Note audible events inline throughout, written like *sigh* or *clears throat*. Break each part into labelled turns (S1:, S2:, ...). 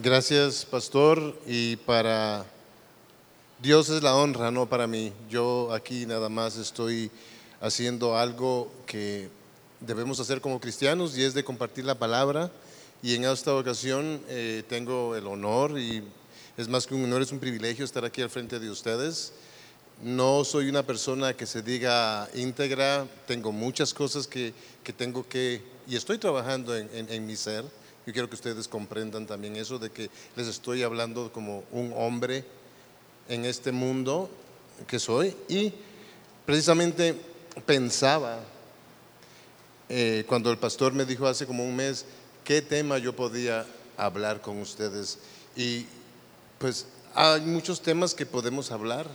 S1: Gracias, pastor. Y para Dios es la honra, no para mí. Yo aquí nada más estoy haciendo algo que debemos hacer como cristianos y es de compartir la palabra. Y en esta ocasión eh, tengo el honor y es más que un honor, es un privilegio estar aquí al frente de ustedes. No soy una persona que se diga íntegra, tengo muchas cosas que, que tengo que, y estoy trabajando en, en, en mi ser yo quiero que ustedes comprendan también eso de que les estoy hablando como un hombre en este mundo que soy y precisamente pensaba eh, cuando el pastor me dijo hace como un mes qué tema yo podía hablar con ustedes y pues hay muchos temas que podemos hablar,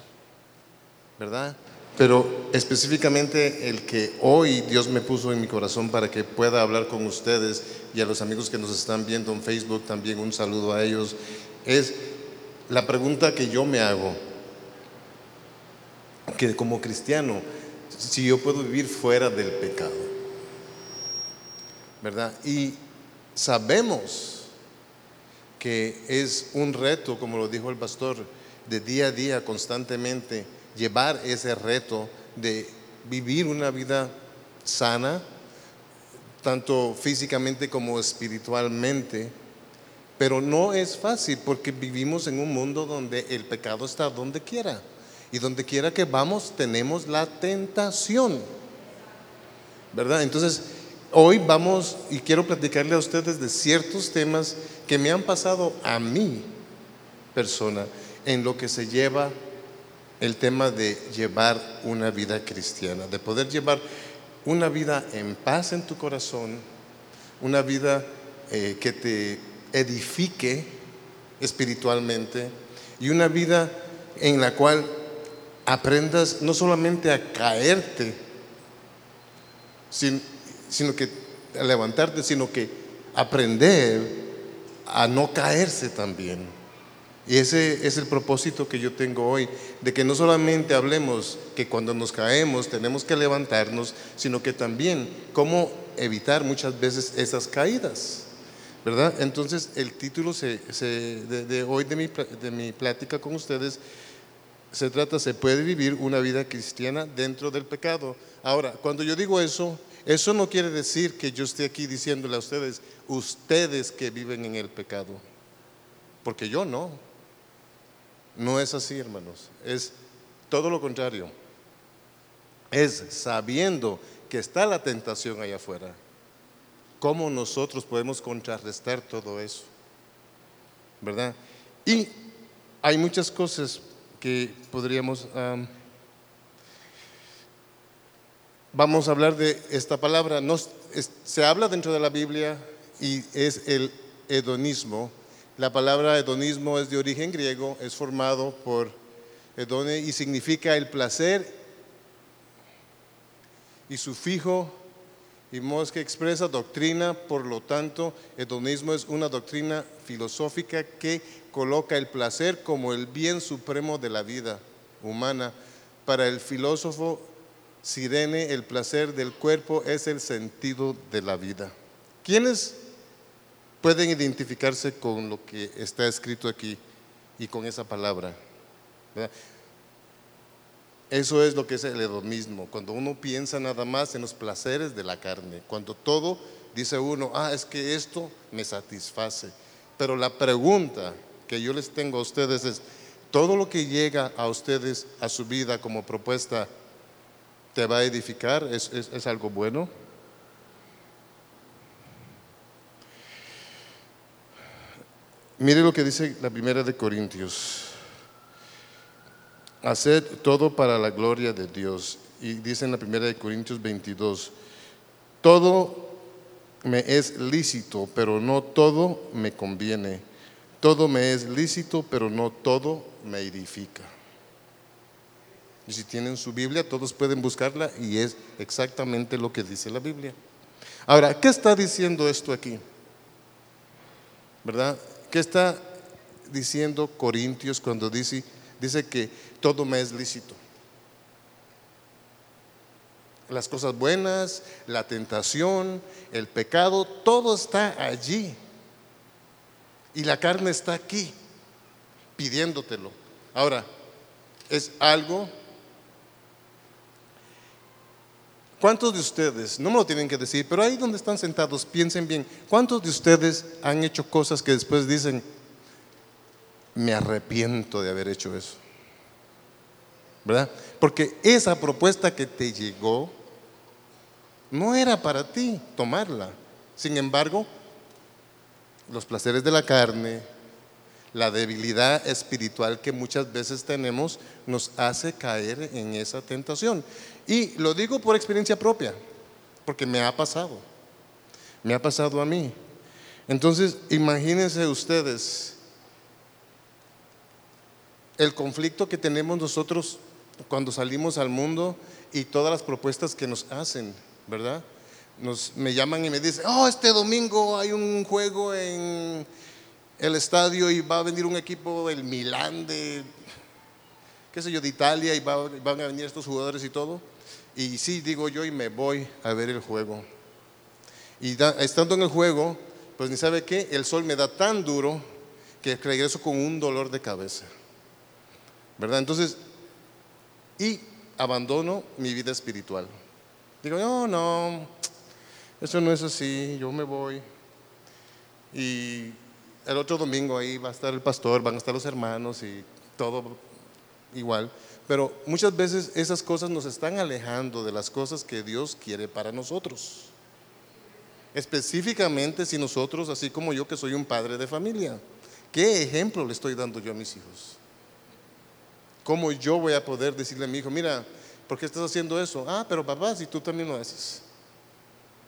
S1: ¿verdad? Pero específicamente el que hoy Dios me puso en mi corazón para que pueda hablar con ustedes y a los amigos que nos están viendo en Facebook también un saludo a ellos, es la pregunta que yo me hago, que como cristiano, si yo puedo vivir fuera del pecado, ¿verdad? Y sabemos que es un reto, como lo dijo el pastor, de día a día, constantemente, llevar ese reto de vivir una vida sana, tanto físicamente como espiritualmente. Pero no es fácil porque vivimos en un mundo donde el pecado está donde quiera. Y donde quiera que vamos tenemos la tentación. ¿Verdad? Entonces, hoy vamos y quiero platicarle a ustedes de ciertos temas que me han pasado a mí, persona, en lo que se lleva el tema de llevar una vida cristiana, de poder llevar una vida en paz en tu corazón, una vida eh, que te edifique espiritualmente y una vida en la cual aprendas no solamente a caerte, sino que a levantarte, sino que aprender a no caerse también. Y ese es el propósito que yo tengo hoy, de que no solamente hablemos que cuando nos caemos tenemos que levantarnos, sino que también cómo evitar muchas veces esas caídas. ¿Verdad? Entonces el título de, hoy de mi, de mi plática con ustedes se trata, se puede vivir una vida cristiana dentro del pecado. Ahora, cuando yo digo eso, eso no quiere decir que yo esté aquí diciéndole a ustedes, ustedes que viven en el pecado, porque yo no. No es así, hermanos. Es todo lo contrario. Es sabiendo que está la tentación allá afuera. ¿Cómo nosotros podemos contrarrestar todo eso? ¿Verdad? Y hay muchas cosas que podríamos... vamos a hablar de esta palabra. se habla dentro de la Biblia y es el hedonismo la palabra hedonismo es de origen griego, es formado por hedone y significa el placer y su fijo y que expresa doctrina, por lo tanto, hedonismo es una doctrina filosófica que coloca el placer como el bien supremo de la vida humana. Para el filósofo Sirene, el placer del cuerpo es el sentido de la vida. ¿Quiénes pueden identificarse con lo que está escrito aquí y con esa palabra. Eso es lo que es el hedonismo, cuando uno piensa nada más en los placeres de la carne, cuando todo dice uno, ah, es que esto me satisface. Pero la pregunta que yo les tengo a ustedes es, ¿todo lo que llega a ustedes a su vida como propuesta te va a edificar? ¿Es, es algo bueno? Mire lo que dice la primera de Corintios. Haced todo para la gloria de Dios. Y dice en la primera de Corintios 22, todo me es lícito, pero no todo me conviene. Todo me es lícito, pero no todo me edifica. Y si tienen su Biblia, todos pueden buscarla y es exactamente lo que dice la Biblia. Ahora, ¿qué está diciendo esto aquí? ¿Verdad? ¿Qué está diciendo Corintios cuando dice, que todo me es lícito? Las cosas buenas, la tentación, el pecado, todo está allí. Y la carne está aquí, pidiéndotelo. Ahora, es algo... ¿Cuántos de ustedes, no me lo tienen que decir, pero ahí donde están sentados, piensen bien, ¿cuántos de ustedes han hecho cosas que después dicen, me arrepiento de haber hecho eso? ¿Verdad? Porque esa propuesta que te llegó no era para ti tomarla. Sin embargo, los placeres de la carne, la debilidad espiritual que muchas veces tenemos nos hace caer en esa tentación. Y lo digo por experiencia propia, porque me ha pasado, me ha pasado a mí. Entonces, imagínense ustedes el conflicto que tenemos nosotros cuando salimos al mundo y todas las propuestas que nos hacen, ¿verdad? Nos, me llaman y me dicen, oh, este domingo hay un juego en el estadio y va a venir un equipo del Milán, de, qué sé yo, de Italia y van a venir estos jugadores y todo. Y sí, digo yo, y me voy a ver el juego. Y estando en el juego, pues ni sabe qué, el sol me da tan duro que regreso con un dolor de cabeza. ¿Verdad? Entonces, y abandono mi vida espiritual. Digo, no, no, eso no es así, yo me voy. Y el otro domingo ahí va a estar el pastor, van a estar los hermanos y todo igual. Pero muchas veces esas cosas nos están alejando de las cosas que Dios quiere para nosotros. Específicamente si nosotros, así como yo que soy un padre de familia, ¿qué ejemplo le estoy dando yo a mis hijos? ¿Cómo yo voy a poder decirle a mi hijo, mira, ¿por qué estás haciendo eso? Ah, pero papá, si tú también lo haces.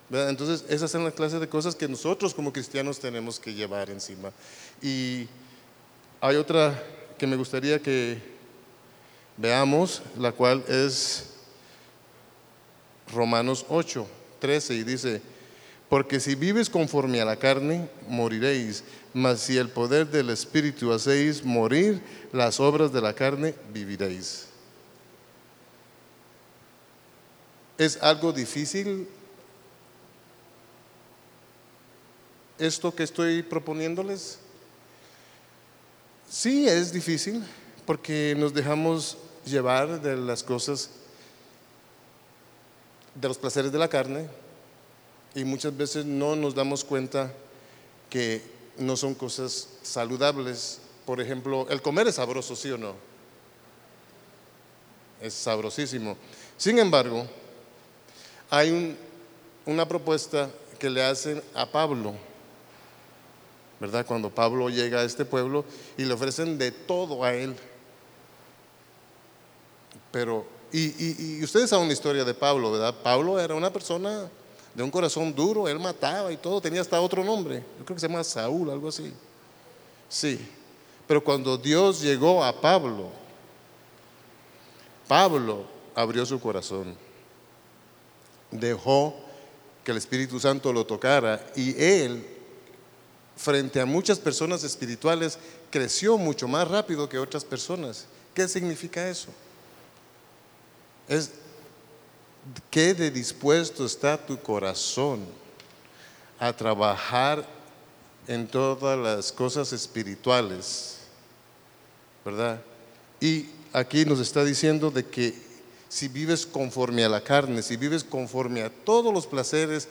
S1: Entonces, esas son las clases de cosas que nosotros como cristianos tenemos que llevar encima. Y hay otra que me gustaría que veamos, la cual es Romanos 8, 13, y dice, porque si vives conforme a la carne, moriréis, mas si el poder del Espíritu hacéis morir las obras de la carne, viviréis. ¿Es algo difícil esto que estoy proponiéndoles? Sí, es difícil porque nos dejamos llevar de las cosas, de los placeres de la carne y muchas veces no nos damos cuenta que no son cosas saludables. Por ejemplo, el comer es sabroso, ¿sí o no? Es sabrosísimo. Sin embargo, hay una propuesta que le hacen a Pablo ¿verdad? Cuando Pablo llega a este pueblo y le ofrecen de todo a él. Pero, y, ustedes saben la historia de Pablo, ¿verdad? Pablo era una persona de un corazón duro, él mataba y todo, tenía hasta otro nombre, yo creo que se llama Saúl, algo así. Sí, pero cuando Dios llegó a Pablo, Pablo abrió su corazón, dejó que el Espíritu Santo lo tocara y él frente a muchas personas espirituales creció mucho más rápido que otras personas. ¿Qué significa eso? Es que de dispuesto está tu corazón a trabajar en todas las cosas espirituales, ¿verdad? Y aquí nos está diciendo de que si vives conforme a la carne, si vives conforme a todos los placeres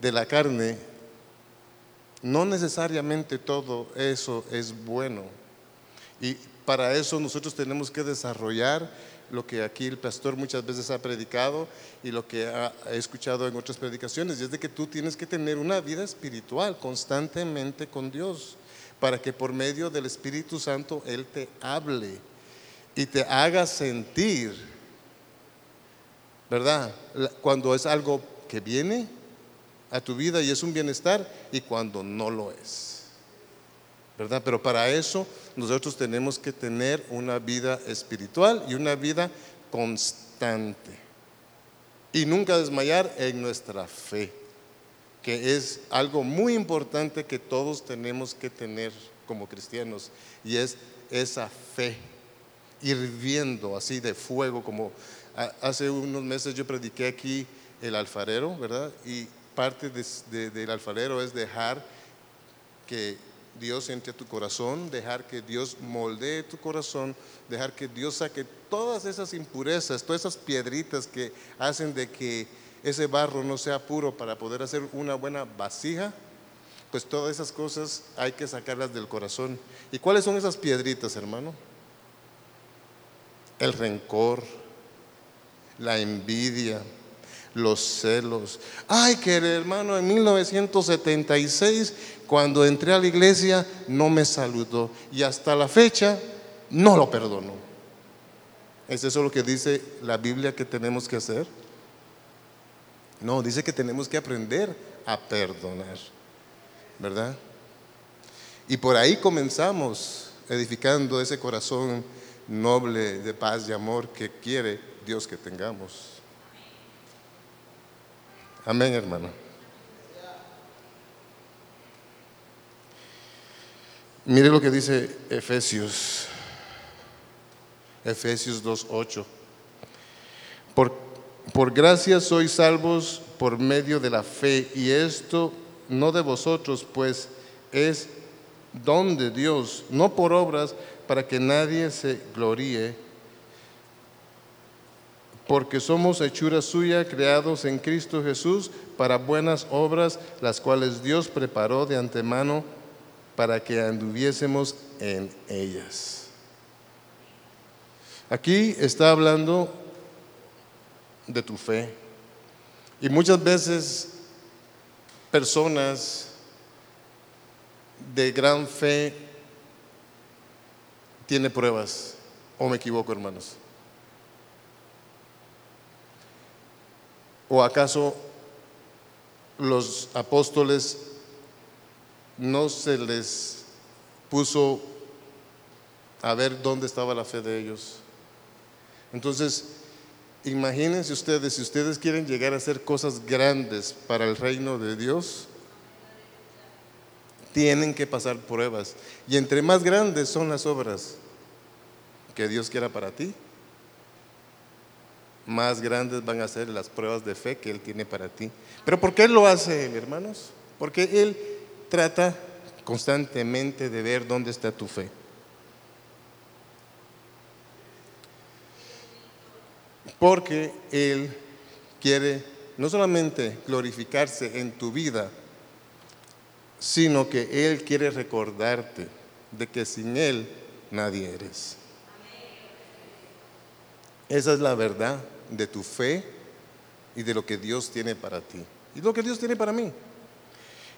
S1: de la carne, no necesariamente todo eso es bueno. Y para eso nosotros tenemos que desarrollar lo que aquí el pastor muchas veces ha predicado y lo que ha, escuchado en otras predicaciones, y es de que tú tienes que tener una vida espiritual constantemente con Dios, para que por medio del Espíritu Santo Él te hable y te haga sentir, ¿verdad? Cuando es algo que viene a tu vida y es un bienestar y cuando no lo es. ¿Verdad? Pero para eso nosotros tenemos que tener una vida espiritual y una vida constante. Y nunca desmayar en nuestra fe, que es algo muy importante que todos tenemos que tener como cristianos. Y es esa fe hirviendo así de fuego, como hace unos meses yo prediqué aquí el alfarero, ¿verdad? Y parte del alfarero es dejar que Dios entre a tu corazón, dejar que Dios moldee tu corazón, dejar que Dios saque todas esas impurezas, todas esas piedritas que hacen de que ese barro no sea puro para poder hacer una buena vasija, pues todas esas cosas hay que sacarlas del corazón. ¿Y cuáles son esas piedritas, hermano? El rencor, la envidia, los celos. Ay, que hermano en 1976, cuando entré a la iglesia, no me saludó. Y hasta la fecha, no lo perdonó. ¿Es eso lo que dice la Biblia que tenemos que hacer? No, dice que tenemos que aprender a perdonar. ¿Verdad? Y por ahí comenzamos edificando ese corazón noble de paz y amor que quiere Dios que tengamos. Amén, hermano. Mire lo que dice Efesios, Efesios 2.8. Por, por gracia sois salvos por medio de la fe, y esto no de vosotros, pues es don de Dios, no por obras, para que nadie se gloríe porque somos hechura suya, creados en Cristo Jesús para buenas obras, las cuales Dios preparó de antemano para que anduviésemos en ellas. Aquí está hablando de tu fe. Y muchas veces personas de gran fe tienen pruebas. ¿O me equivoco, hermanos? ¿O acaso los apóstoles no se les puso a ver dónde estaba la fe de ellos? Entonces, imagínense ustedes, si ustedes quieren llegar a hacer cosas grandes para el reino de Dios, tienen que pasar pruebas. Y entre más grandes son las obras que Dios quiera para ti, más grandes van a ser las pruebas de fe que Él tiene para ti. Pero ¿por qué Él lo hace, hermanos? Porque Él trata constantemente de ver dónde está tu fe. Porque Él quiere no solamente glorificarse en tu vida, sino que Él quiere recordarte de que sin Él nadie eres. Esa es la verdad de tu fe y de lo que Dios tiene para ti. Y lo que Dios tiene para mí.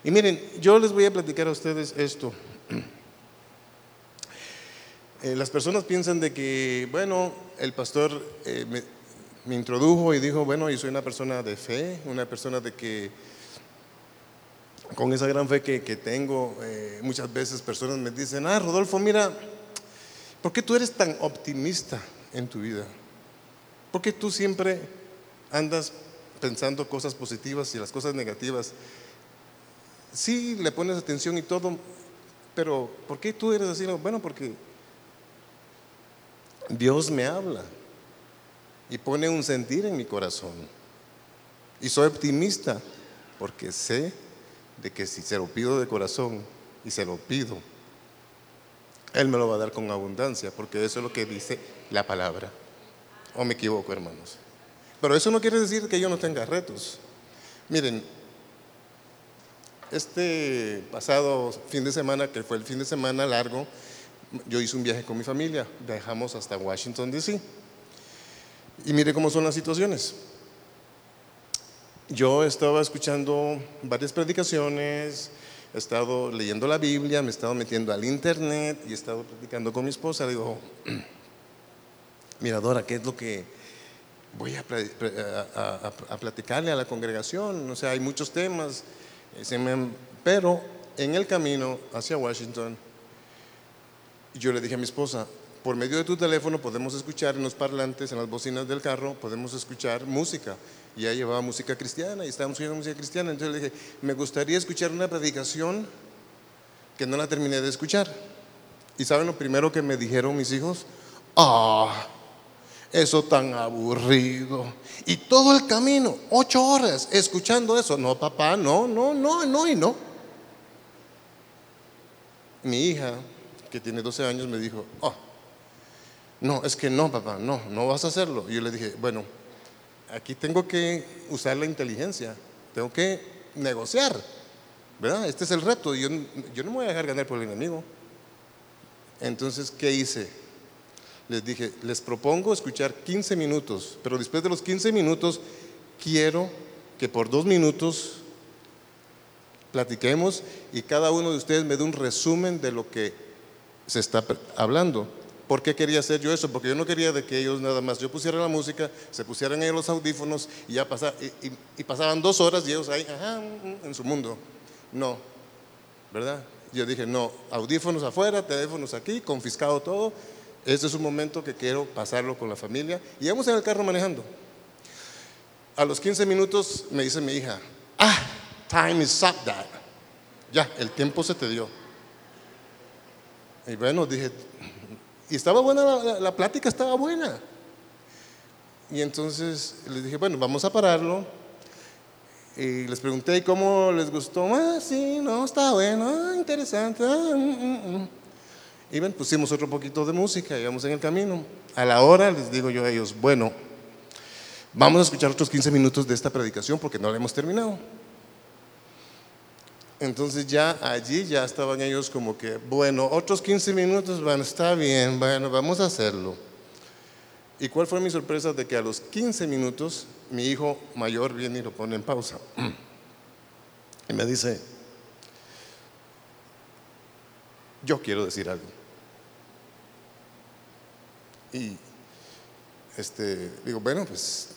S1: Y miren, yo les voy a platicar a ustedes esto. *clears throat* Eh, las personas piensan de que, bueno, el pastor eh, me, introdujo y dijo, bueno, yo soy una persona de fe, una persona de que, con esa gran fe que, tengo, eh, muchas veces personas me dicen, ah, Rodolfo, mira, ¿por qué tú eres tan optimista en tu vida? Porque tú siempre andas pensando cosas positivas y las cosas negativas. Sí, le pones atención y todo, pero ¿por qué tú eres así? Bueno, porque Dios me habla y pone un sentir en mi corazón. Y soy optimista porque sé de que si se lo pido de corazón y se lo pido, Él me lo va a dar con abundancia, porque eso es lo que dice la palabra. ¿O me equivoco, hermanos? Pero eso no quiere decir que yo no tenga retos. Miren, este pasado fin de semana, que fue el fin de semana largo, yo hice un viaje con mi familia. Viajamos hasta Washington, D.C. Y mire cómo son las situaciones. Yo estaba escuchando varias predicaciones, he estado leyendo la Biblia, me he estado metiendo al internet y he estado platicando con mi esposa. Le digo, *clears throat* Miradora, ¿qué es lo que voy a, platicarle a la congregación? O sea, hay muchos temas, eh, pero en el camino hacia Washington, yo le dije a mi esposa, por medio de tu teléfono podemos escuchar en los parlantes, en las bocinas del carro, podemos escuchar música. Y ella llevaba música cristiana y estábamos escuchando música cristiana. Entonces le dije, me gustaría escuchar una predicación que no la terminé de escuchar. ¿Y saben lo primero que me dijeron mis hijos? Ah, eso tan aburrido. Y todo el camino, ocho horas, escuchando eso. No, papá, no, no, no, no y no. mi hija, que tiene 12 años, me dijo, oh, no, es que no, papá, no, no vas a hacerlo. Y yo le dije, bueno, aquí tengo que usar la inteligencia, tengo que negociar, ¿verdad? Este es el reto, yo, yo no me voy a dejar ganar por el enemigo. Entonces, ¿qué hice? Les dije, les propongo escuchar 15 minutos, pero después de los 15 minutos quiero que por dos minutos platiquemos y cada uno de ustedes me dé un resumen de lo que se está hablando. ¿Por qué quería hacer yo eso? Porque yo no quería de que ellos nada más, yo pusiera la música, se pusieran ellos los audífonos y ya pasaba, y, pasaban dos horas y ellos ahí, ajá, en su mundo. No, ¿verdad? Yo dije, no, audífonos afuera, teléfonos aquí, confiscado todo. Este es un momento que quiero pasarlo con la familia. Y vamos en el carro manejando. A los 15 minutos me dice mi hija, ah, time is up, dad. Ya, el tiempo se te dio. Y bueno, dije, y estaba buena la, plática, estaba buena. Y entonces les dije, bueno, vamos a pararlo. Y les pregunté, ¿y cómo les gustó? Ah, sí, no, está bueno, ah, interesante. Ah, mm, mm, mm". Y ven, pusimos otro poquito de música, íbamos en el camino. A la hora les digo yo a ellos, bueno, vamos a escuchar otros 15 minutos de esta predicación porque no la hemos terminado. Entonces ya allí ya estaban ellos como que, bueno, otros 15 minutos, bueno, está bien, bueno, vamos a hacerlo. ¿Y cuál fue mi sorpresa? De que a los 15 minutos mi hijo mayor viene y lo pone en pausa. *clears throat* Y me dice, yo quiero decir algo. Y este, digo, bueno, pues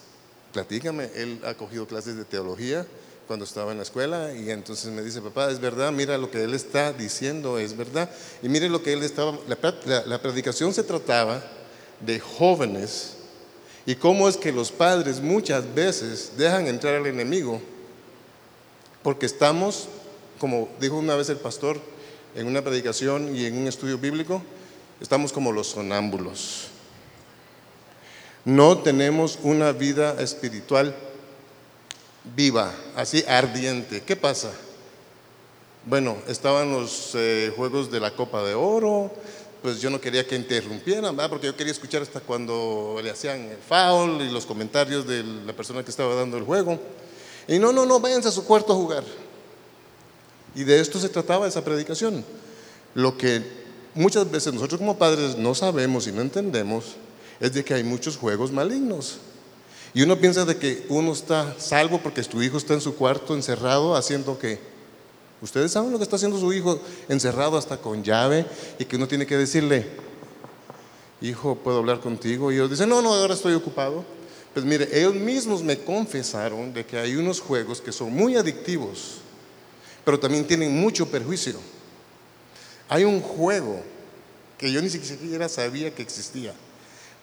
S1: platícame. Él ha cogido clases de teología cuando estaba en la escuela y entonces me dice, papá, es verdad, mira lo que él está diciendo, es verdad. Y mire lo que él estaba, la, predicación se trataba de jóvenes y cómo es que los padres muchas veces dejan entrar al enemigo porque estamos, como dijo una vez el pastor en una predicación y en un estudio bíblico, estamos como los sonámbulos. No tenemos una vida espiritual viva, así ardiente. ¿Qué pasa? Bueno, estaban los eh, juegos de la Copa de Oro, pues yo no quería que interrumpieran, ¿verdad? porque yo quería escuchar hasta cuando le hacían el foul y los comentarios de la persona que estaba dando el juego. Y no, no, no, váyanse a su cuarto a jugar. Y de esto se trataba esa predicación. Lo que muchas veces nosotros como padres no sabemos y no entendemos es de que hay muchos juegos malignos. Y uno piensa de que uno está salvo porque tu hijo está en su cuarto encerrado haciendo que ustedes saben lo que está haciendo su hijo encerrado hasta con llave y que uno tiene que decirle, hijo, ¿puedo hablar contigo? Y ellos dicen, no, no, ahora estoy ocupado. Pues mire, ellos mismos me confesaron de que hay unos juegos que son muy adictivos, pero también tienen mucho perjuicio. Hay un juego que yo ni siquiera sabía que existía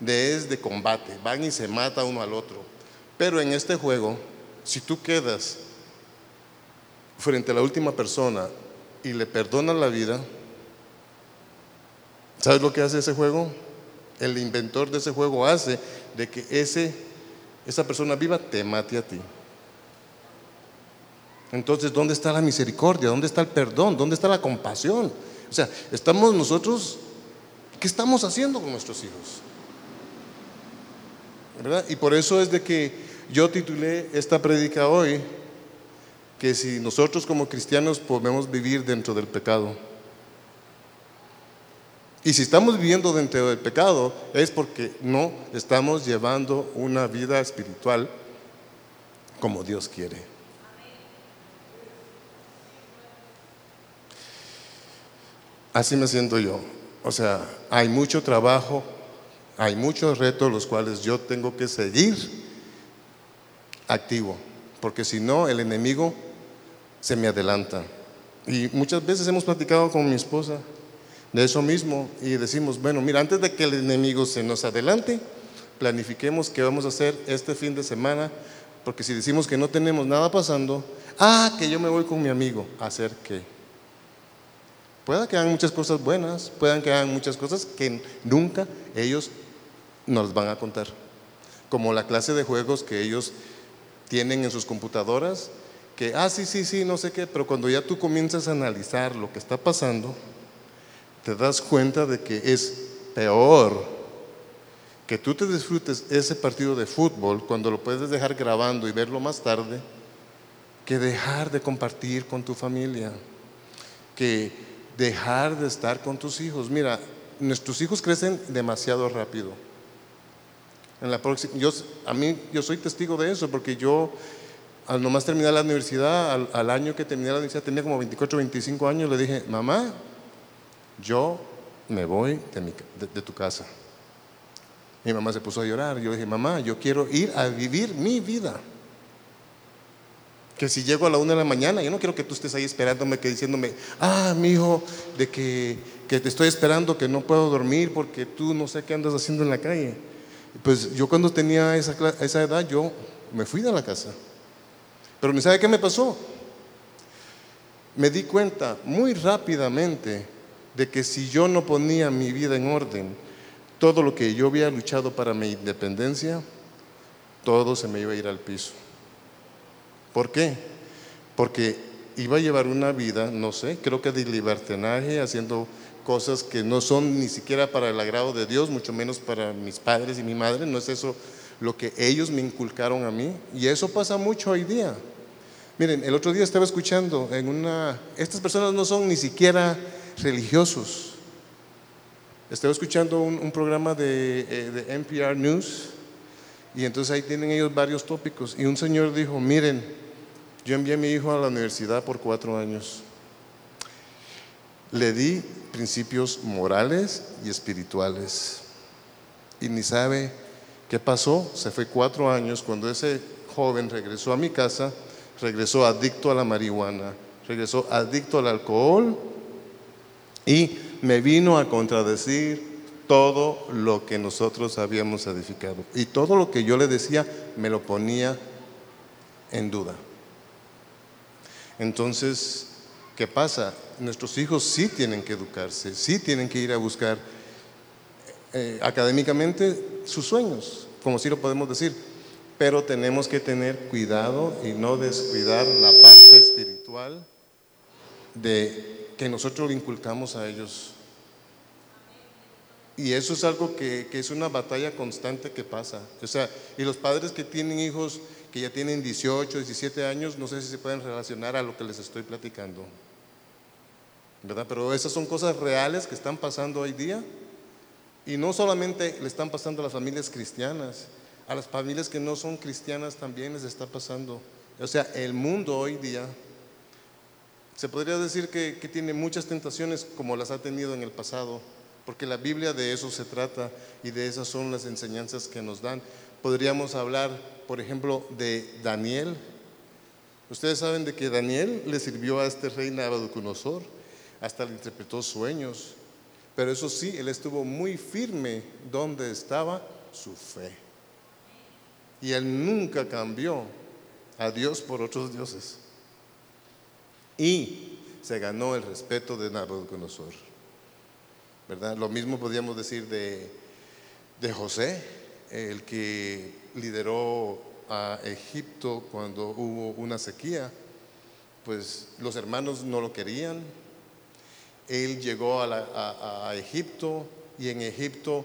S1: de es de combate, van y se mata uno al otro. Pero en este juego, si tú quedas frente a la última persona y le perdonas la vida, ¿sabes lo que hace ese juego? El inventor de ese juego hace de que ese, esa persona viva te mate a ti. Entonces, ¿dónde está la misericordia? ¿Dónde está el perdón? ¿Dónde está la compasión? O sea, estamos nosotros, ¿qué estamos haciendo con nuestros hijos? Y por eso es de que yo titulé esta prédica hoy, que si nosotros como cristianos podemos vivir dentro del pecado. Y si estamos viviendo dentro del pecado es porque no estamos llevando una vida espiritual como Dios quiere. Así me siento yo. O sea, hay mucho trabajo hay muchos retos los cuales yo tengo que seguir activo, porque si no, el enemigo se me adelanta. Y muchas veces hemos platicado con mi esposa de eso mismo y decimos, bueno, mira, antes de que el enemigo se nos adelante, planifiquemos qué vamos a hacer este fin de semana, porque si decimos que no tenemos nada pasando, ah, que yo me voy con mi amigo, ¿a hacer qué? Pueda que hagan muchas cosas buenas, puedan que hagan muchas cosas que nunca ellos nos van a contar. Como la clase de juegos que ellos tienen en sus computadoras, que, ah, sí, sí, sí, no sé qué, pero cuando ya tú comienzas a analizar lo que está pasando, te das cuenta de que es peor que tú te disfrutes ese partido de fútbol cuando lo puedes dejar grabando y verlo más tarde, que dejar de compartir con tu familia, que dejar de estar con tus hijos. Mira, nuestros hijos crecen demasiado rápido. En la próxima, yo, a mí, yo soy testigo de eso porque yo, al nomás terminar la universidad, al, año que terminé la universidad, tenía como 24, 25 años, le dije, mamá, yo me voy de, tu casa. Mi mamá se puso a llorar. Yo dije, mamá, yo quiero ir a vivir mi vida. Que si llego a la una de la mañana, yo no quiero que tú estés ahí esperándome, que diciéndome, ah, mi hijo, de que, que te estoy esperando, que no puedo dormir porque tú no sé qué andas haciendo en la calle. Pues yo cuando tenía esa, edad, yo me fui de la casa. Pero ¿me sabe qué me pasó? Me di cuenta muy rápidamente de que si yo no ponía mi vida en orden, todo lo que yo había luchado para mi independencia, todo se me iba a ir al piso. ¿Por qué? Porque iba a llevar una vida, no sé, creo que de libertinaje, haciendo cosas que no son ni siquiera para el agrado de Dios, mucho menos para mis padres y mi madre, no es eso lo que ellos me inculcaron a mí. Y eso pasa mucho hoy día. Miren, el otro día estaba escuchando en una, estas personas no son ni siquiera religiosos. Estaba escuchando un, programa de, eh, de NPR News y entonces ahí tienen ellos varios tópicos. Y un señor dijo, miren, yo envié a mi hijo a la universidad por cuatro años. Le di principios morales y espirituales. Y ni sabe qué pasó. Se fue cuatro años cuando ese joven regresó a mi casa, regresó adicto a la marihuana, regresó adicto al alcohol y me vino a contradecir todo lo que nosotros habíamos edificado. Y todo lo que yo le decía me lo ponía en duda. Entonces, ¿Qué pasa? Nuestros hijos sí tienen que educarse, sí tienen que ir a buscar eh, académicamente sus sueños, como sí lo podemos decir, pero tenemos que tener cuidado y no descuidar la parte espiritual de que nosotros inculcamos a ellos. Y eso es algo que, que, es una batalla constante que pasa. O sea, y los padres que tienen hijos que ya tienen 18, 17 años, no sé si se pueden relacionar a lo que les estoy platicando. ¿Verdad? Pero esas son cosas reales que están pasando hoy día. Y no solamente le están pasando a las familias cristianas, a las familias que no son cristianas también les está pasando. O sea, el mundo hoy día se podría decir que, que tiene muchas tentaciones como las ha tenido en el pasado, porque la Biblia de eso se trata y de esas son las enseñanzas que nos dan. Podríamos hablar, por ejemplo, de Daniel. Ustedes saben de que Daniel le sirvió a este rey Nabucodonosor hasta le interpretó sueños. Pero eso sí, él estuvo muy firme donde estaba su fe. Y él nunca cambió a Dios por otros dioses. Y se ganó el respeto de Nabucodonosor. ¿Verdad? Lo mismo podríamos decir de, de José, el que lideró a Egipto cuando hubo una sequía. Pues los hermanos no lo querían, él llegó a, Egipto y en Egipto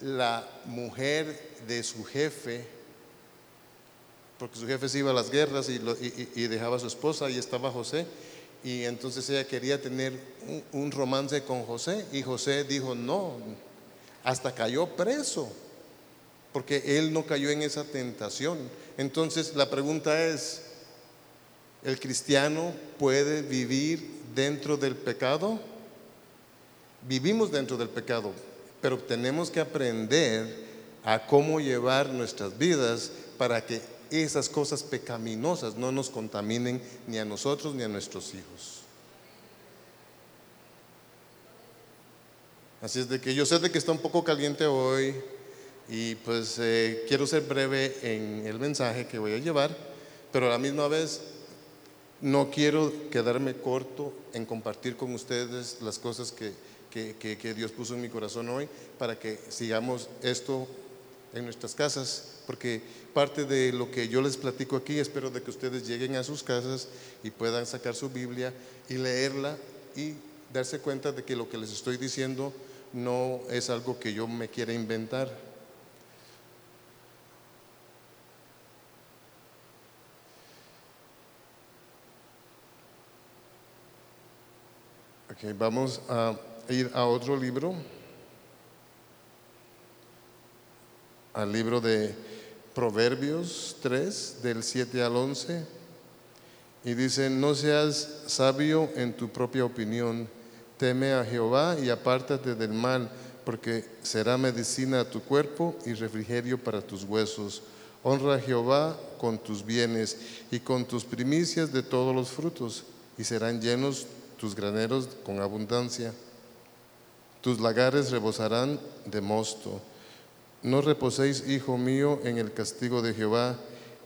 S1: la mujer de su jefe, porque su jefe se iba a las guerras y, dejaba a su esposa y estaba José, y entonces ella quería tener un, romance con José y José dijo no, hasta cayó preso, porque él no cayó en esa tentación. Entonces la pregunta es, ¿el cristiano puede vivir dentro del pecado? Vivimos dentro del pecado, pero tenemos que aprender a cómo llevar nuestras vidas para que esas cosas pecaminosas no nos contaminen ni a nosotros ni a nuestros hijos. Así es de que yo sé de que está un poco caliente hoy y pues eh, quiero ser breve en el mensaje que voy a llevar, pero a la misma vez no quiero quedarme corto en compartir con ustedes las cosas que, Dios puso en mi corazón hoy para que sigamos esto en nuestras casas, porque parte de lo que yo les platico aquí, espero de que ustedes lleguen a sus casas y puedan sacar su Biblia y leerla y darse cuenta de que lo que les estoy diciendo no es algo que yo me quiera inventar. Ok, vamos a ir a otro libro, al libro de Proverbios 3, del 7 al 11, y dice, no seas sabio en tu propia opinión, teme a Jehová y apártate del mal, porque será medicina a tu cuerpo y refrigerio para tus huesos. Honra a Jehová con tus bienes y con tus primicias de todos los frutos, y serán llenos tus graneros con abundancia. Tus lagares rebosarán de mosto. No reposéis, hijo mío, en el castigo de Jehová,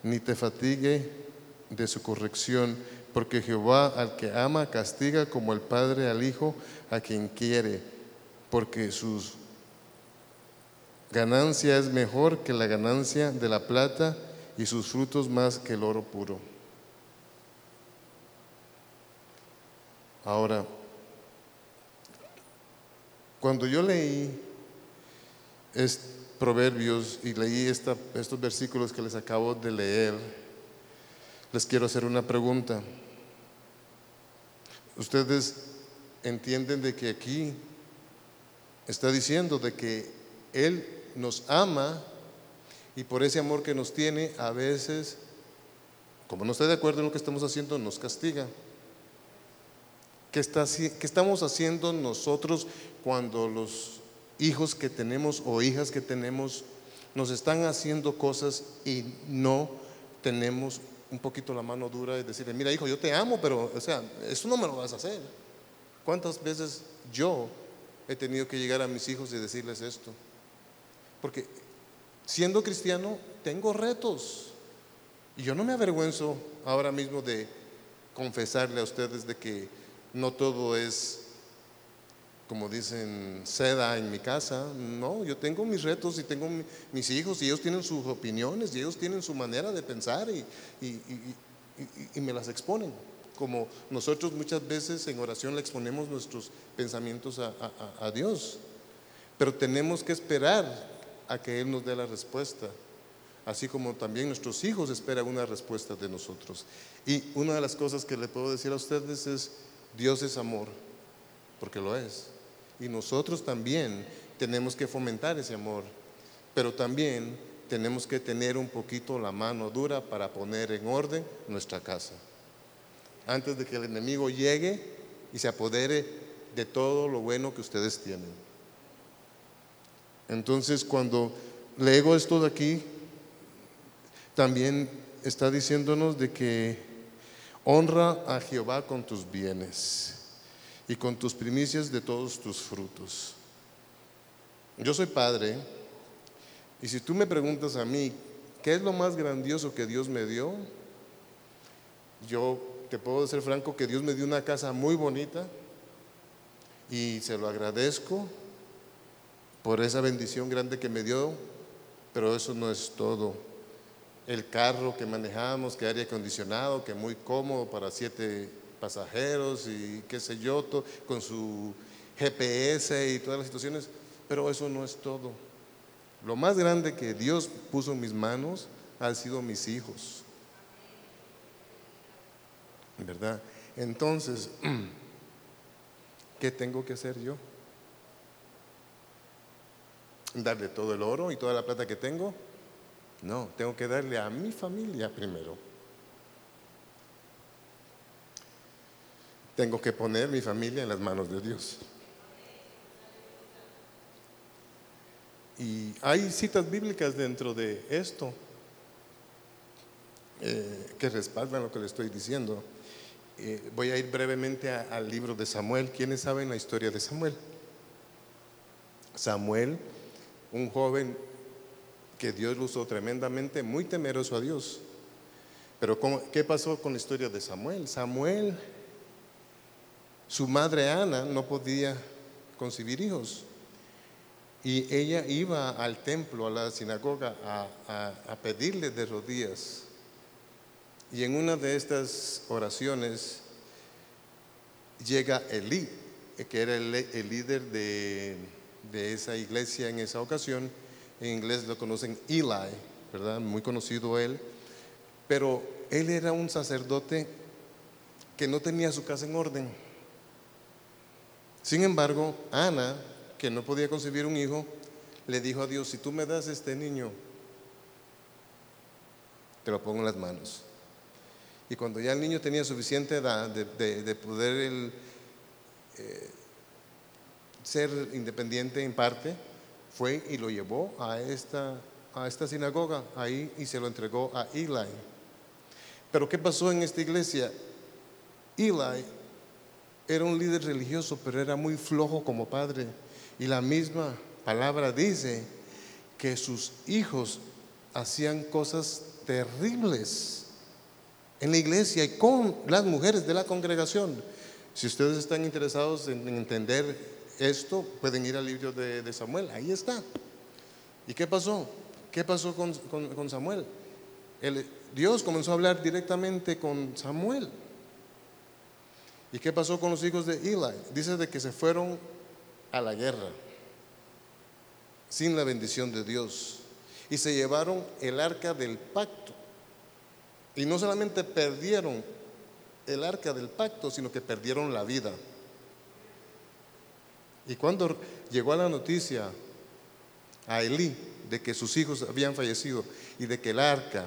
S1: ni te fatigue de su corrección, porque Jehová al que ama castiga como el Padre al Hijo a quien quiere, porque su ganancia es mejor que la ganancia de la plata y sus frutos más que el oro puro. Ahora, cuando yo leí Proverbios y leí estos versículos que les acabo de leer, les quiero hacer una pregunta. Ustedes entienden de que aquí está diciendo de que Él nos ama y por ese amor que nos tiene, a veces, como no está de acuerdo en lo que estamos haciendo, nos castiga. ¿Qué, está, ¿Qué estamos haciendo nosotros cuando los hijos que tenemos o hijas que tenemos nos están haciendo cosas y no tenemos un poquito la mano dura y decirle, mira hijo, yo te amo, pero o sea, eso no me lo vas a hacer. ¿Cuántas veces yo he tenido que llegar a mis hijos y decirles esto? Porque siendo cristiano tengo retos y yo no me avergüenzo ahora mismo de confesarle a ustedes de que no todo es, como dicen, seda en mi casa. No, yo tengo mis retos y tengo mis hijos y ellos tienen sus opiniones y ellos tienen su manera de pensar y, me las exponen. Como nosotros muchas veces en oración le exponemos nuestros pensamientos a Dios. Pero tenemos que esperar a que Él nos dé la respuesta así como también nuestros hijos esperan una respuesta de nosotros. Y una de las cosas que le puedo decir a ustedes es, Dios es amor, porque lo es. Y nosotros también tenemos que fomentar ese amor, pero también tenemos que tener un poquito la mano dura para poner en orden nuestra casa. Antes de que el enemigo llegue y se apodere de todo lo bueno que ustedes tienen. Entonces, cuando leo esto de aquí, también está diciéndonos de que Honra a Jehová con tus bienes y con tus primicias de todos tus frutos. Yo soy padre y si tú me preguntas a mí, ¿qué es lo más grandioso que Dios me dio? Yo te puedo decir franco que Dios me dio una casa muy bonita y se lo agradezco por esa bendición grande que me dio, pero eso no es todo el carro que manejamos, que aire acondicionado, que muy cómodo para siete pasajeros y qué sé yo, con su GPS y todas las situaciones, pero eso no es todo. Lo más grande que Dios puso en mis manos han sido mis hijos. ¿Verdad? Entonces, *clears throat* ¿qué tengo que hacer yo? ¿Darle todo el oro y toda la plata que tengo? No, tengo que darle a mi familia primero. Tengo que poner mi familia en las manos de Dios. Y hay citas bíblicas dentro de esto eh, que respaldan lo que le estoy diciendo. Eh, voy a ir brevemente al libro de Samuel. ¿Quiénes saben la historia de Samuel? Samuel, un joven que Dios lo usó tremendamente, muy temeroso a Dios. Pero ¿qué pasó con la historia de Samuel? Samuel, su madre Ana no podía concebir hijos. Y ella iba al templo, a la sinagoga, a, pedirle de rodillas. Y en una de estas oraciones llega Elí que era el, líder de, de esa iglesia en esa ocasión. En inglés lo conocen Eli, ¿verdad? Muy conocido él. Pero él era un sacerdote que no tenía su casa en orden. Sin embargo, Ana, que no podía concebir un hijo, le dijo a Dios, si tú me das este niño, te lo pongo en las manos. Y cuando ya el niño tenía suficiente edad de, poder eh, ser independiente en parte, fue y lo llevó a esta, a esta sinagoga ahí y se lo entregó a Eli. Pero ¿qué pasó en esta iglesia? Eli era un líder religioso, pero era muy flojo como padre. Y la misma palabra dice que sus hijos hacían cosas terribles en la iglesia y con las mujeres de la congregación. Si ustedes están interesados en entender esto, pueden ir al libro de, Samuel, ahí está. ¿Y qué pasó? ¿Qué pasó con, Samuel? Dios comenzó a hablar directamente con Samuel. ¿Y qué pasó con los hijos de Eli? Dice de que se fueron a la guerra sin la bendición de Dios y se llevaron el arca del pacto. Y no solamente perdieron el arca del pacto, sino que perdieron la vida. Y cuando llegó a la noticia a Elí de que sus hijos habían fallecido y de que el arca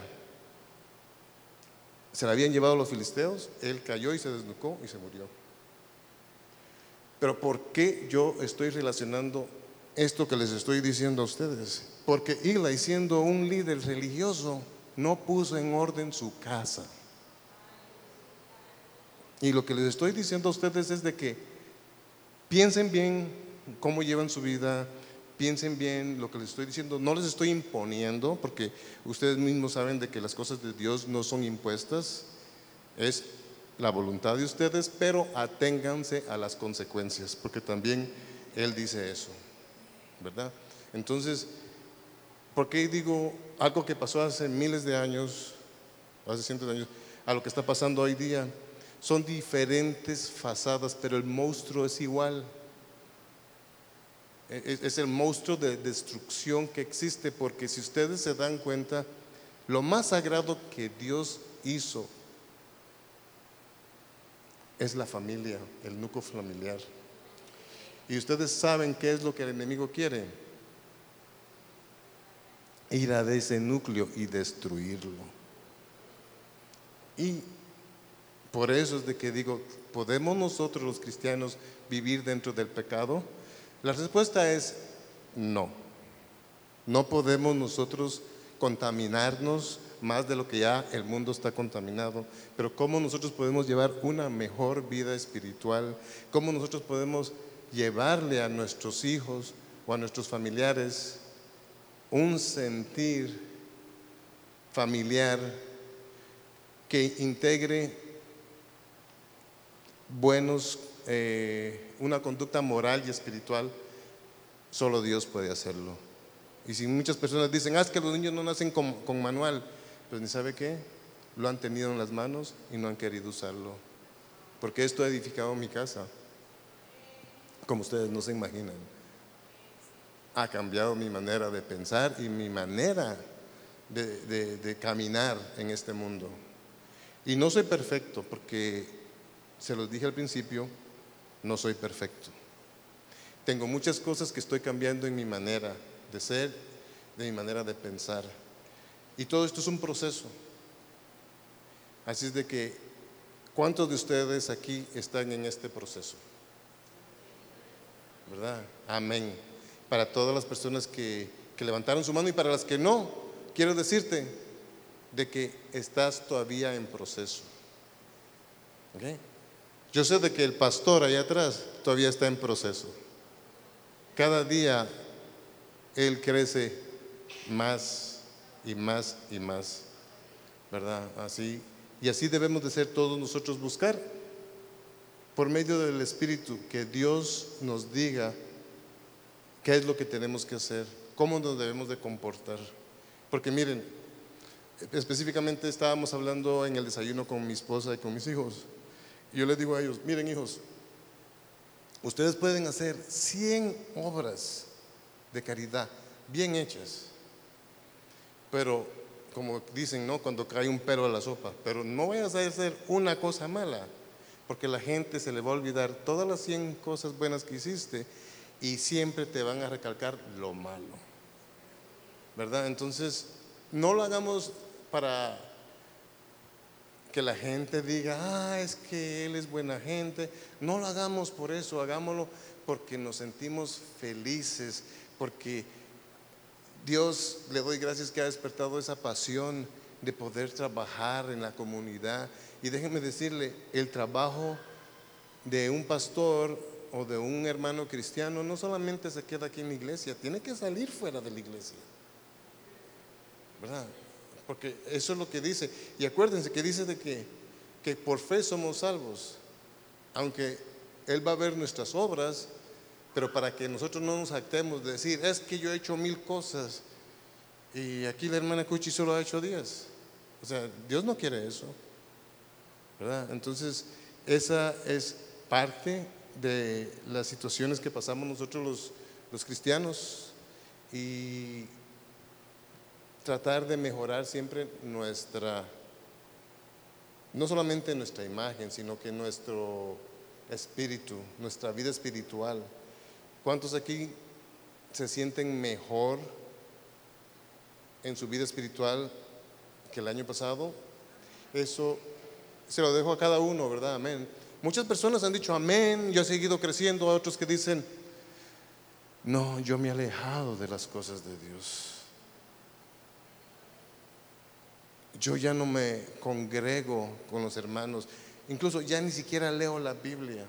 S1: se la habían llevado los filisteos, él cayó y se desnucó y se murió. Pero ¿por qué yo estoy relacionando esto que les estoy diciendo a ustedes? Porque Eli, siendo un líder religioso, no puso en orden su casa. Y lo que les estoy diciendo a ustedes es de que piensen bien cómo llevan su vida, piensen bien lo que les estoy diciendo. No les estoy imponiendo, porque ustedes mismos saben de que las cosas de Dios no son impuestas, es la voluntad de ustedes, pero aténganse a las consecuencias, porque también Él dice eso, ¿verdad? Entonces, ¿por qué digo algo que pasó hace miles de años, hace cientos de años, a lo que está pasando hoy día? Son diferentes fazadas, pero el monstruo es igual es, el monstruo de destrucción que existe, porque si ustedes se dan cuenta, lo más sagrado que Dios hizo es la familia, el núcleo familiar. Y ustedes saben qué es lo que el enemigo quiere. Ir a ese núcleo y destruirlo. Y por eso es de que digo, ¿podemos nosotros los cristianos vivir dentro del pecado? La respuesta es no. No podemos nosotros contaminarnos más de lo que ya el mundo está contaminado, pero cómo nosotros podemos llevar una mejor vida espiritual, cómo nosotros podemos llevarle a nuestros hijos o a nuestros familiares un sentir familiar que integre buenos eh, una conducta moral y espiritual, solo Dios puede hacerlo. Y si muchas personas dicen, ah, es que los niños no nacen con, con manual, pues ni sabe qué, lo han tenido en las manos y no han querido usarlo. Porque esto ha edificado mi casa, como ustedes no se imaginan. Ha cambiado mi manera de pensar y mi manera de, de caminar en este mundo. Y no soy perfecto, porque se los dije al principio, no soy perfecto. Tengo muchas cosas que estoy cambiando en mi manera de ser, de mi manera de pensar. Y todo esto es un proceso. Así es de que, ¿cuántos de ustedes aquí están en este proceso? ¿Verdad? Amén. Para todas las personas que, que levantaron su mano y para las que no, quiero decirte de que estás todavía en proceso. ¿Okay? Yo sé de que el pastor allá atrás todavía está en proceso. Cada día él crece más y más y más, ¿verdad? Así y así debemos de ser todos nosotros buscar por medio del Espíritu que Dios nos diga qué es lo que tenemos que hacer, cómo nos debemos de comportar. Porque miren, específicamente estábamos hablando en el desayuno con mi esposa y con mis hijos yo les digo a ellos, miren hijos, Ustedes pueden hacer 100 obras de caridad bien hechas, pero como dicen, ¿no? Cuando cae un pelo a la sopa, pero no vayas a hacer una cosa mala, porque la gente se le va a olvidar todas las 100 cosas buenas que hiciste y siempre te van a recalcar lo malo. ¿Verdad? Entonces, no lo hagamos para que la gente diga, ah, es que él es buena gente. No lo hagamos por eso, hagámoslo porque nos sentimos felices, porque Dios le doy gracias que ha despertado esa pasión de poder trabajar en la comunidad. Y déjenme decirle, el trabajo de un pastor o de un hermano cristiano no solamente se queda aquí en la iglesia, tiene que salir fuera de la iglesia. ¿Verdad? Porque eso es lo que dice. Y acuérdense que dice de que, que por fe somos salvos. Aunque Él va a ver nuestras obras, pero para que nosotros no nos actemos de decir, es que yo he hecho mil cosas y aquí la hermana Cuchi solo ha hecho diez. O sea, Dios no quiere eso. ¿Verdad? Entonces, esa es parte de las situaciones que pasamos nosotros los, los cristianos y tratar de mejorar siempre nuestra, no solamente nuestra imagen, sino que nuestro espíritu, nuestra vida espiritual. ¿Cuántos aquí se sienten mejor en su vida espiritual que el año pasado? Eso se lo dejo a cada uno, ¿verdad? Amén. Muchas personas han dicho amén, yo he seguido creciendo, a otros que dicen, no, yo me he alejado de las cosas de Dios. Yo ya no me congrego con los hermanos, incluso ya ni siquiera leo la Biblia.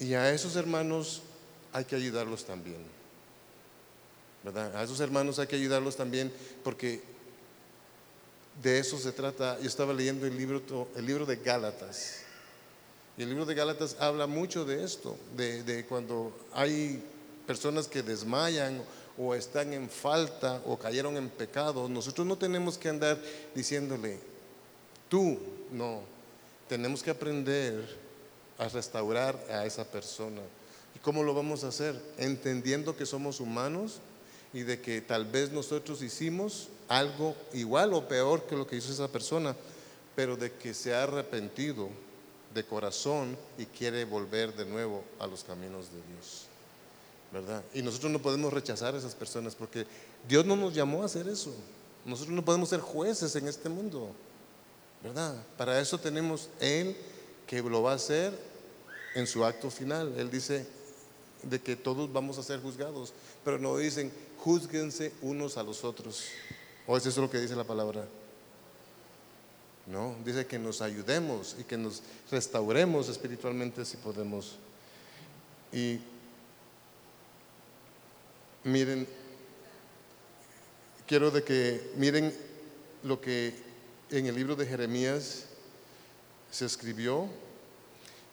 S1: Y a esos hermanos hay que ayudarlos también. ¿Verdad? A esos hermanos hay que ayudarlos también porque de eso se trata. Yo estaba leyendo el libro, el libro de Gálatas. Y el libro de Gálatas habla mucho de esto, de, de cuando hay personas que desmayan o están en falta o cayeron en pecado, nosotros no tenemos que andar diciéndole, tú, no, tenemos que aprender a restaurar a esa persona. ¿Y cómo lo vamos a hacer? Entendiendo que somos humanos y de que tal vez nosotros hicimos algo igual o peor que lo que hizo esa persona, pero de que se ha arrepentido de corazón y quiere volver de nuevo a los caminos de Dios. Y nosotros no podemos rechazar a esas personas porque Dios no nos llamó a hacer eso. Nosotros no podemos ser jueces en este mundo, ¿verdad? Para eso tenemos Él que lo va a hacer en su acto final. Él dice de que todos vamos a ser juzgados, pero no dicen juzguense unos a los otros. ¿O es lo que dice la palabra? No, dice que nos ayudemos y que nos restauremos espiritualmente si podemos. Y miren, quiero de que miren lo que en el libro de Jeremías se escribió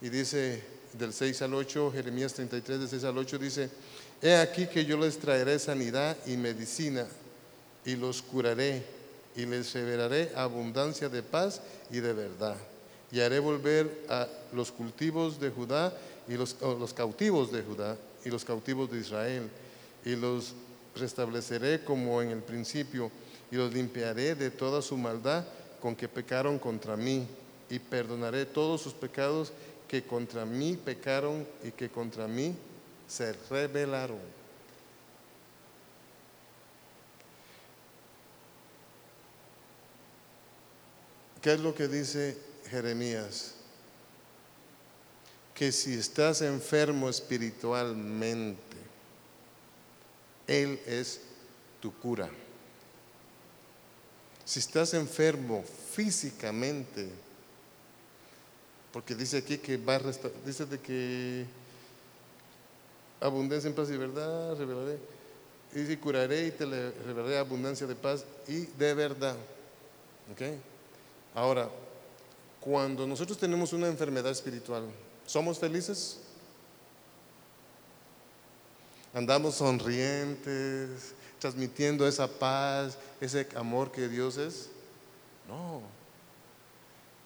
S1: y dice del 6 al 8, Jeremías 33, del 6 al 8 dice, he aquí que yo les traeré sanidad y medicina y los curaré y les revelaré abundancia de paz y de verdad. Y haré volver a los cultivos de Judá y los, los cautivos de Judá y los cautivos de Israel y los restableceré como en el principio y los limpiaré de toda su maldad con que pecaron contra mí y perdonaré todos sus pecados que contra mí pecaron y que contra mí se rebelaron. ¿Qué es lo que dice Jeremías? Que si estás enfermo espiritualmente, él es tu cura. Si estás enfermo físicamente, porque dice aquí que va a dice de que abundancia en paz y verdad, revelaré, y dice curaré y te revelaré abundancia de paz y de verdad. Ahora, cuando nosotros tenemos una enfermedad espiritual, ¿somos felices? Andamos sonrientes, transmitiendo esa paz, ese amor que Dios es. No,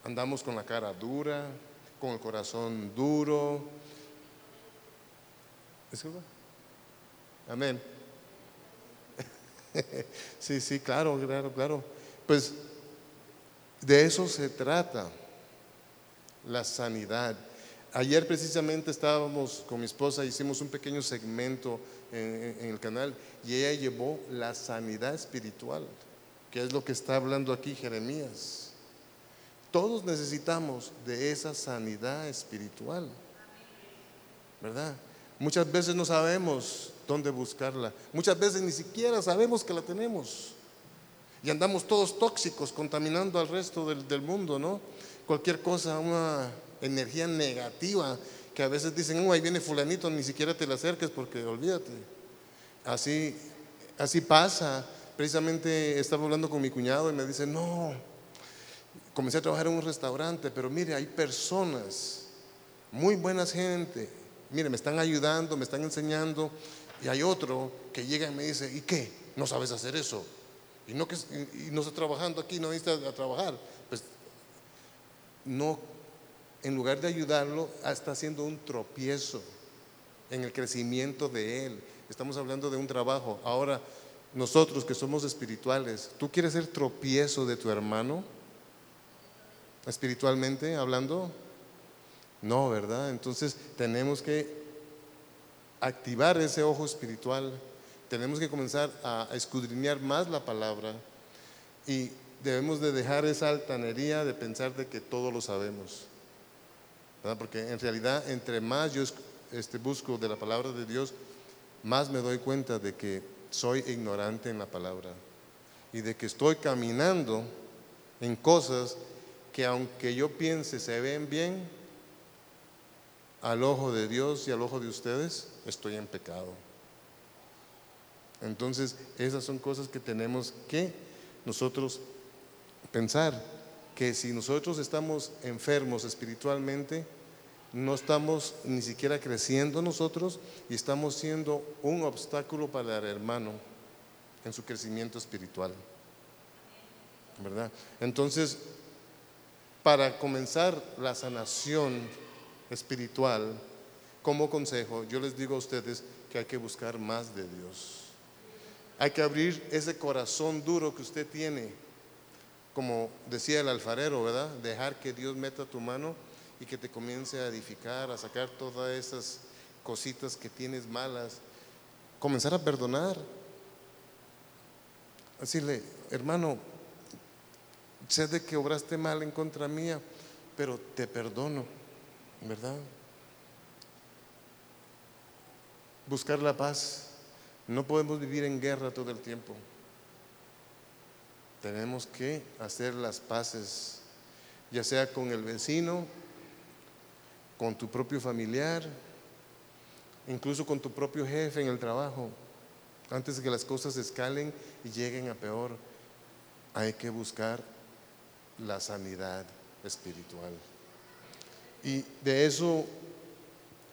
S1: andamos con la cara dura, con el corazón duro, Disculpa. Amén. *laughs* sí, sí, claro, claro, claro. Pues de eso se trata, la sanidad. Ayer precisamente estábamos con mi esposa, hicimos un pequeño segmento en, el canal y ella llevó la sanidad espiritual, que es lo que está hablando aquí Jeremías. Todos necesitamos de esa sanidad espiritual, ¿verdad? Muchas veces no sabemos dónde buscarla. Muchas veces ni siquiera sabemos que la tenemos. Y andamos todos tóxicos, contaminando al resto del, mundo, ¿no? Cualquier cosa, una energía negativa, que a veces dicen, oh, ahí viene fulanito, ni siquiera te le acerques porque olvídate. Así, así pasa. Precisamente estaba hablando con mi cuñado y me dice, no, comencé a trabajar en un restaurante, pero mire, hay personas, muy buenas gente, mire, me están ayudando, me están enseñando, y hay otro que llega y me dice, ¿y qué? ¿No sabes hacer eso? Y no, que, y no está trabajando aquí, no necesita a trabajar. Pues no, en lugar de ayudarlo, está haciendo un tropiezo en el crecimiento de él. Estamos hablando de un trabajo. Ahora, nosotros que somos espirituales, ¿tú quieres ser tropiezo de tu hermano? Espiritualmente hablando. No, ¿verdad? Entonces tenemos que activar ese ojo espiritual, tenemos que comenzar a escudriñar más la palabra y debemos de dejar esa altanería de pensar de que todo lo sabemos. Porque en realidad entre más yo este, busco de la palabra de Dios, más me doy cuenta de que soy ignorante en la palabra y de que estoy caminando en cosas que aunque yo piense se ven bien, al ojo de Dios y al ojo de ustedes, estoy en pecado. Entonces, esas son cosas que tenemos que nosotros pensar, que si nosotros estamos enfermos espiritualmente, no estamos ni siquiera creciendo nosotros y estamos siendo un obstáculo para el hermano en su crecimiento espiritual. ¿Verdad? Entonces, para comenzar la sanación espiritual, como consejo, yo les digo a ustedes que hay que buscar más de Dios. Hay que abrir ese corazón duro que usted tiene, como decía el alfarero, ¿verdad? Dejar que Dios meta tu mano y que te comience a edificar, a sacar todas esas cositas que tienes malas. Comenzar a perdonar. Decirle, hermano, sé de que obraste mal en contra mía, pero te perdono, ¿verdad? buscar la paz. No podemos vivir en guerra todo el tiempo. Tenemos que hacer las paces, ya sea con el vecino, con tu propio familiar, incluso con tu propio jefe en el trabajo. Antes de que las cosas escalen y lleguen a peor, hay que buscar la sanidad espiritual. Y de eso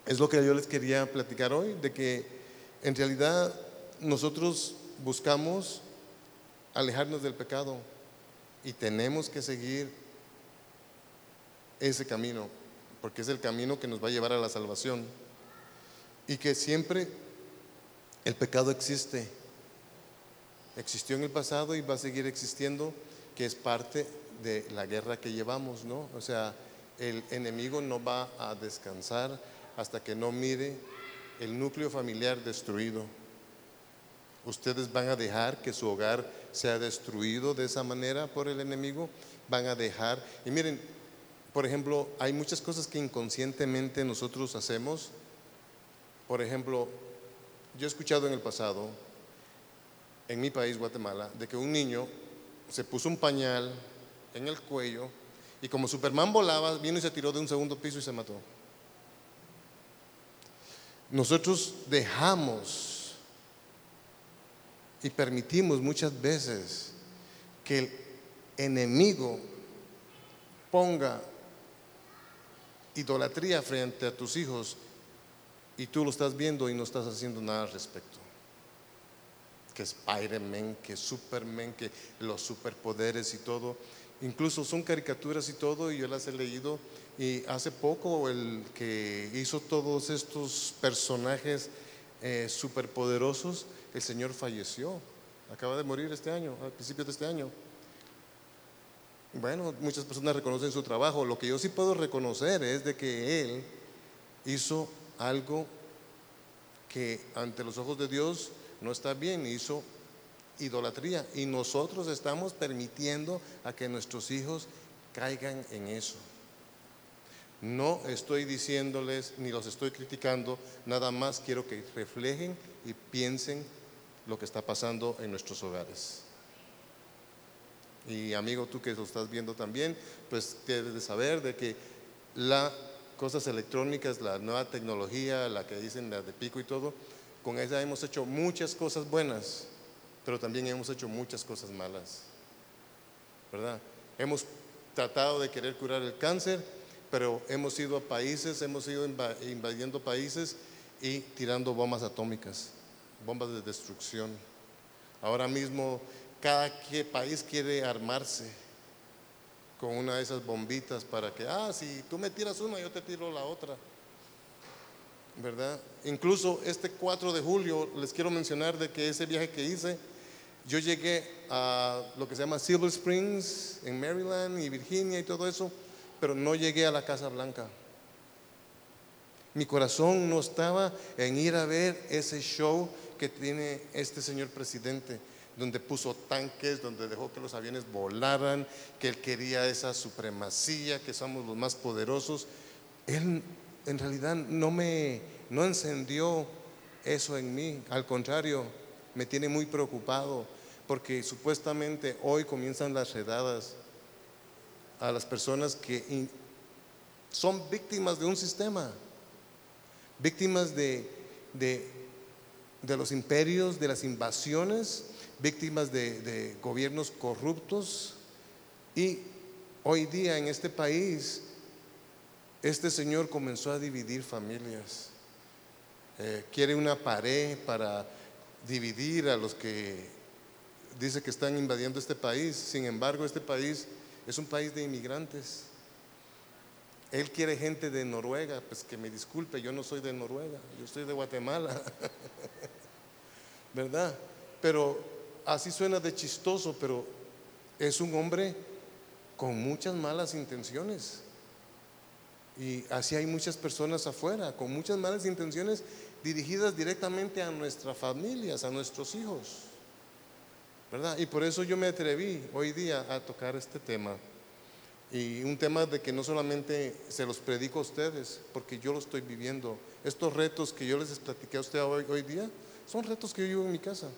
S1: es lo que yo les quería platicar hoy, de que en realidad nosotros buscamos alejarnos del pecado y tenemos que seguir ese camino, porque es el camino que nos va a llevar a la salvación. Y que siempre el pecado existe. Existió en el pasado y va a seguir existiendo, que es parte de la guerra que llevamos, ¿no? O sea, el enemigo no va a descansar hasta que no mire el núcleo familiar destruido. Ustedes van a dejar que su hogar sea destruido de esa manera por el enemigo. Van a dejar. Y miren, por ejemplo, hay muchas cosas que inconscientemente nosotros hacemos. Por ejemplo, yo he escuchado en el pasado, en mi país, Guatemala, de que un niño se puso un pañal en el cuello y como Superman volaba, vino y se tiró de un segundo piso y se mató. Nosotros dejamos y permitimos muchas veces que el enemigo ponga idolatría frente a tus hijos y tú lo estás viendo y no estás haciendo nada al respecto. Que Spider-Man, que Superman, que los superpoderes y todo. Incluso son caricaturas y todo, y yo las he leído. Y hace poco el que hizo todos estos personajes eh, superpoderosos, el Señor falleció. Acaba de morir este año, al principio de este año. Bueno, muchas personas reconocen su trabajo. Lo que yo sí puedo reconocer es de que Él hizo algo que ante los ojos de Dios no está bien, hizo idolatría. Y nosotros estamos permitiendo a que nuestros hijos caigan en eso. No estoy diciéndoles ni los estoy criticando, nada más quiero que reflejen y piensen lo que está pasando en nuestros hogares. Y amigo, tú que lo estás viendo también, pues debes de saber de que las cosas electrónicas, la nueva tecnología, la que dicen la de pico y todo, con esa hemos hecho muchas cosas buenas, pero también hemos hecho muchas cosas malas. ¿Verdad? Hemos tratado de querer curar el cáncer, pero hemos ido a países, hemos ido invadiendo países y tirando bombas atómicas, bombas de destrucción. Ahora mismo cada país quiere armarse con una de esas bombitas para que, ah, si tú me tiras una, yo te tiro la otra. ¿Verdad? Incluso este 4 de julio les quiero mencionar de que ese viaje que hice, yo llegué a lo que se llama Silver Springs en Maryland y Virginia y todo eso, pero no llegué a la Casa Blanca. Mi corazón no estaba en ir a ver ese show que tiene este señor presidente, donde puso tanques, donde dejó que los aviones volaran, que él quería esa supremacía, que somos los más poderosos. Él en realidad no me no encendió eso en mí, al contrario, me tiene muy preocupado porque supuestamente hoy comienzan las redadas a las personas que son víctimas de un sistema, víctimas de, de, los imperios, de las invasiones, víctimas de, de gobiernos corruptos. Y hoy día en este país, este señor comenzó a dividir familias. Eh, quiere una pared para dividir a los que dice que están invadiendo este país. Sin embargo, este país es un país de inmigrantes. Él quiere gente de Noruega, pues que me disculpe, yo no soy de Noruega, yo soy de Guatemala. *laughs* ¿Verdad? Pero así suena de chistoso, pero es un hombre con muchas malas intenciones. Y así hay muchas personas afuera con muchas malas intenciones dirigidas directamente a nuestras familias, a nuestros hijos. ¿verdad? Y por eso yo me atreví hoy día a tocar este tema. Y un tema de que no solamente se los predico a ustedes, porque yo lo estoy viviendo. Estos retos que yo les platiqué a usted hoy, hoy día, son retos que yo vivo en mi casa.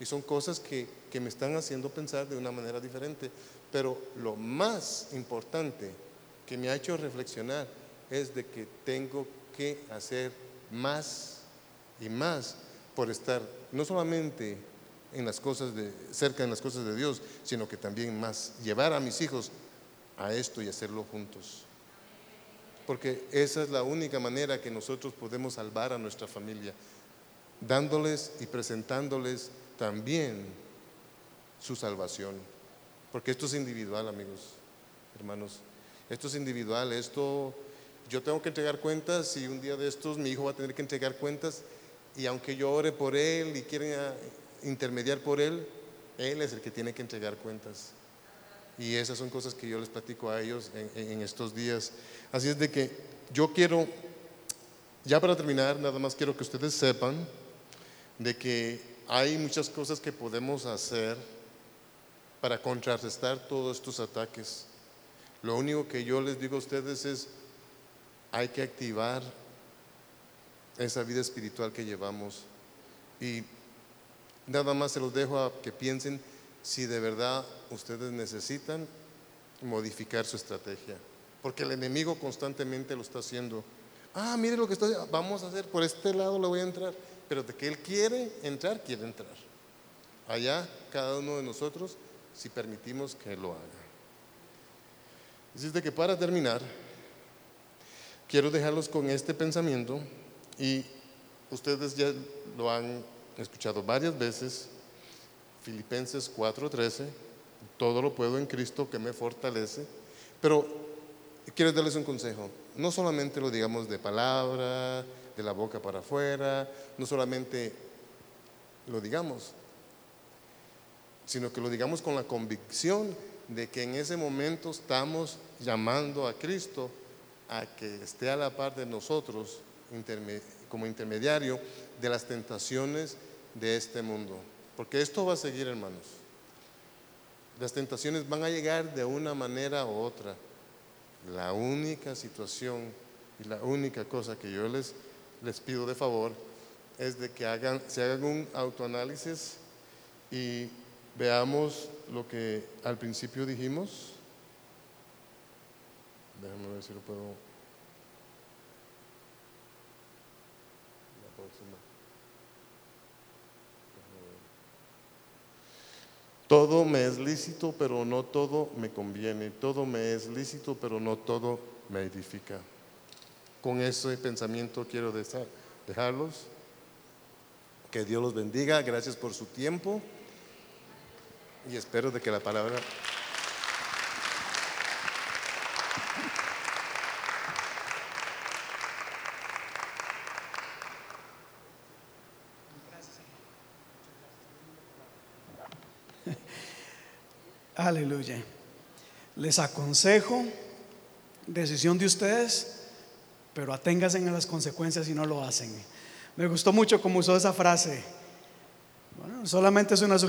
S1: Y son cosas que, que me están haciendo pensar de una manera diferente. Pero lo más importante que me ha hecho reflexionar es de que tengo que hacer más y más por estar no solamente en las cosas de, cerca en las cosas de Dios, sino que también más llevar a mis hijos a esto y hacerlo juntos. Porque esa es la única manera que nosotros podemos salvar a nuestra familia, dándoles y presentándoles también su salvación. Porque esto es individual, amigos, hermanos. Esto es individual, esto yo tengo que entregar cuentas y un día de estos mi hijo va a tener que entregar cuentas y aunque yo ore por él y quiera intermediar por Él, Él es el que tiene que entregar cuentas. Y esas son cosas que yo les platico a ellos en, estos días. Así es de que yo quiero, ya para terminar, nada más quiero que ustedes sepan de que hay muchas cosas que podemos hacer para contrarrestar todos estos ataques. Lo único que yo les digo a ustedes es, hay que activar esa vida espiritual que llevamos. Y Nada más se los dejo a que piensen si de verdad ustedes necesitan modificar su estrategia. Porque el enemigo constantemente lo está haciendo. Ah, mire lo que está haciendo. Vamos a hacer, por este lado le voy a entrar. Pero de que él quiere entrar, quiere entrar. Allá, cada uno de nosotros, si permitimos que lo haga. De que para terminar, quiero dejarlos con este pensamiento y ustedes ya lo han escuchado varias veces, Filipenses 4:13, todo lo puedo en Cristo que me fortalece, pero quiero darles un consejo, no solamente lo digamos de palabra, de la boca para afuera, no solamente lo digamos, sino que lo digamos con la convicción de que en ese momento estamos llamando a Cristo a que esté a la par de nosotros como intermediario de las tentaciones de este mundo. Porque esto va a seguir, hermanos. Las tentaciones van a llegar de una manera u otra. La única situación y la única cosa que yo les, les pido de favor es de que hagan, se hagan un autoanálisis y veamos lo que al principio dijimos. Déjame ver si lo puedo. La próxima. Todo me es lícito, pero no todo me conviene. Todo me es lícito, pero no todo me edifica. Con ese pensamiento quiero dejarlos. Que Dios los bendiga. Gracias por su tiempo. Y espero de que la palabra...
S2: Aleluya. Les aconsejo, decisión de ustedes, pero aténganse a las consecuencias si no lo hacen. Me gustó mucho cómo usó esa frase. Bueno, solamente es una sugerencia.